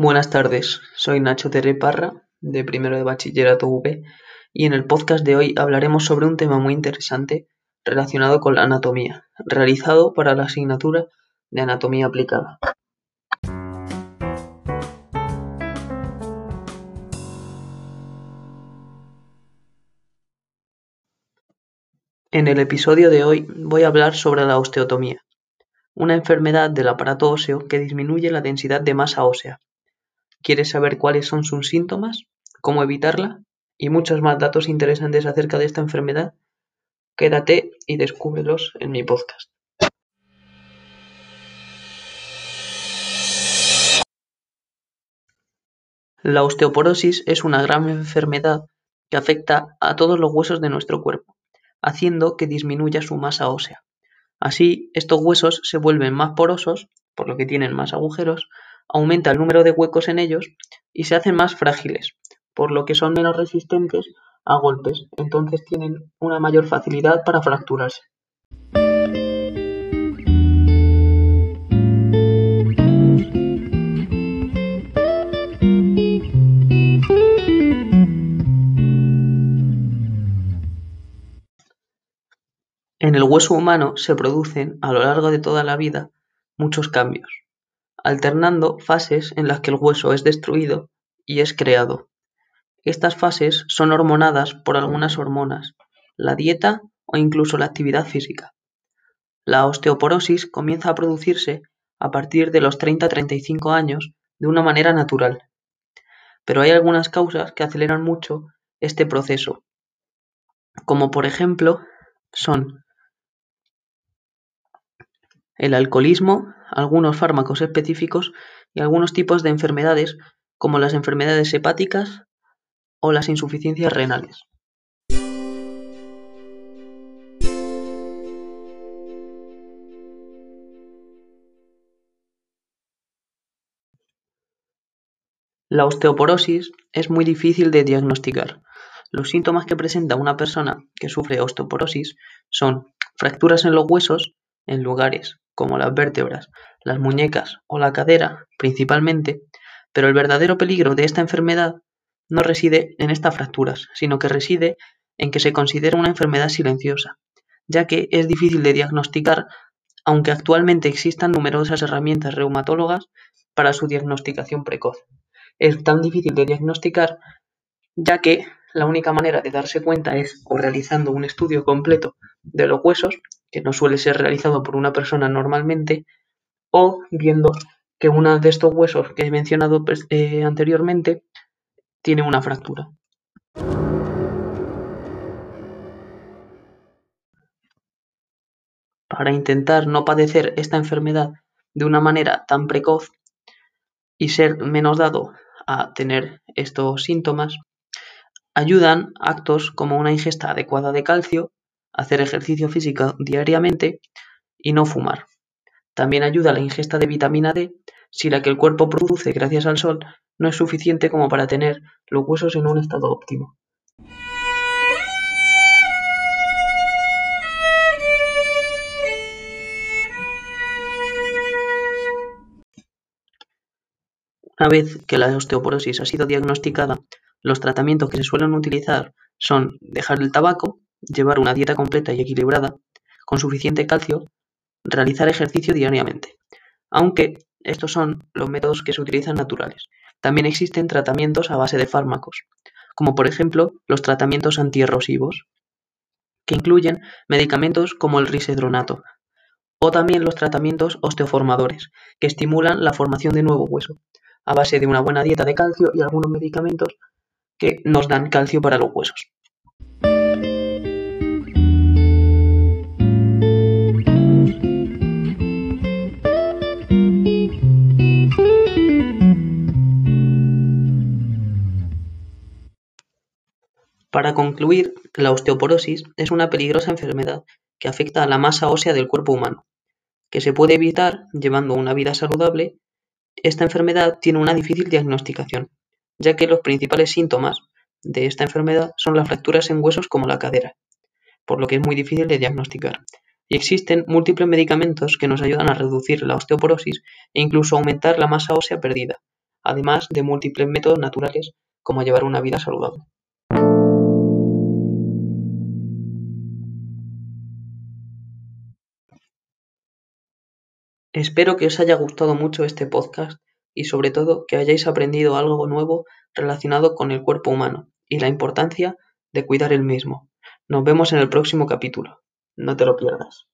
Buenas tardes, soy Nacho Terry Parra, de primero de bachillerato V, y en el podcast de hoy hablaremos sobre un tema muy interesante relacionado con la anatomía, realizado para la asignatura de anatomía aplicada. En el episodio de hoy voy a hablar sobre la osteotomía, una enfermedad del aparato óseo que disminuye la densidad de masa ósea. ¿Quieres saber cuáles son sus síntomas? ¿Cómo evitarla? Y muchos más datos interesantes acerca de esta enfermedad. Quédate y descúbrelos en mi podcast. La osteoporosis es una gran enfermedad que afecta a todos los huesos de nuestro cuerpo, haciendo que disminuya su masa ósea. Así, estos huesos se vuelven más porosos, por lo que tienen más agujeros, aumenta el número de huecos en ellos y se hacen más frágiles, por lo que son menos resistentes a golpes, entonces tienen una mayor facilidad para fracturarse. En el hueso humano se producen, a lo largo de toda la vida, muchos cambios, alternando fases en las que el hueso es destruido y es creado. Estas fases son hormonadas por algunas hormonas, la dieta o incluso la actividad física. La osteoporosis comienza a producirse a partir de los 30-35 años de una manera natural. Pero hay algunas causas que aceleran mucho este proceso, como por ejemplo son el alcoholismo, algunos fármacos específicos y algunos tipos de enfermedades como las enfermedades hepáticas o las insuficiencias renales. La osteoporosis es muy difícil de diagnosticar. Los síntomas que presenta una persona que sufre osteoporosis son fracturas en los huesos en lugares como las vértebras, las muñecas o la cadera principalmente, pero el verdadero peligro de esta enfermedad no reside en estas fracturas, sino que reside en que se considera una enfermedad silenciosa, ya que es difícil de diagnosticar, aunque actualmente existan numerosas herramientas reumatólogas para su diagnosticación precoz. Es tan difícil de diagnosticar ya que la única manera de darse cuenta es o realizando un estudio completo de los huesos que no suele ser realizado por una persona normalmente, o viendo que uno de estos huesos que he mencionado pues, eh, anteriormente tiene una fractura. Para intentar no padecer esta enfermedad de una manera tan precoz y ser menos dado a tener estos síntomas, ayudan actos como una ingesta adecuada de calcio, hacer ejercicio físico diariamente y no fumar. También ayuda la ingesta de vitamina D si la que el cuerpo produce gracias al sol no es suficiente como para tener los huesos en un estado óptimo. Una vez que la osteoporosis ha sido diagnosticada, los tratamientos que se suelen utilizar son dejar el tabaco, llevar una dieta completa y equilibrada, con suficiente calcio, realizar ejercicio diariamente. Aunque estos son los métodos que se utilizan naturales. También existen tratamientos a base de fármacos, como por ejemplo los tratamientos antierrosivos, que incluyen medicamentos como el risedronato, o también los tratamientos osteoformadores, que estimulan la formación de nuevo hueso, a base de una buena dieta de calcio y algunos medicamentos que nos dan calcio para los huesos. Para concluir, la osteoporosis es una peligrosa enfermedad que afecta a la masa ósea del cuerpo humano, que se puede evitar llevando una vida saludable. Esta enfermedad tiene una difícil diagnosticación, ya que los principales síntomas de esta enfermedad son las fracturas en huesos como la cadera, por lo que es muy difícil de diagnosticar. Y existen múltiples medicamentos que nos ayudan a reducir la osteoporosis e incluso aumentar la masa ósea perdida, además de múltiples métodos naturales como llevar una vida saludable. Espero que os haya gustado mucho este podcast y sobre todo que hayáis aprendido algo nuevo relacionado con el cuerpo humano y la importancia de cuidar el mismo. Nos vemos en el próximo capítulo. No te lo pierdas.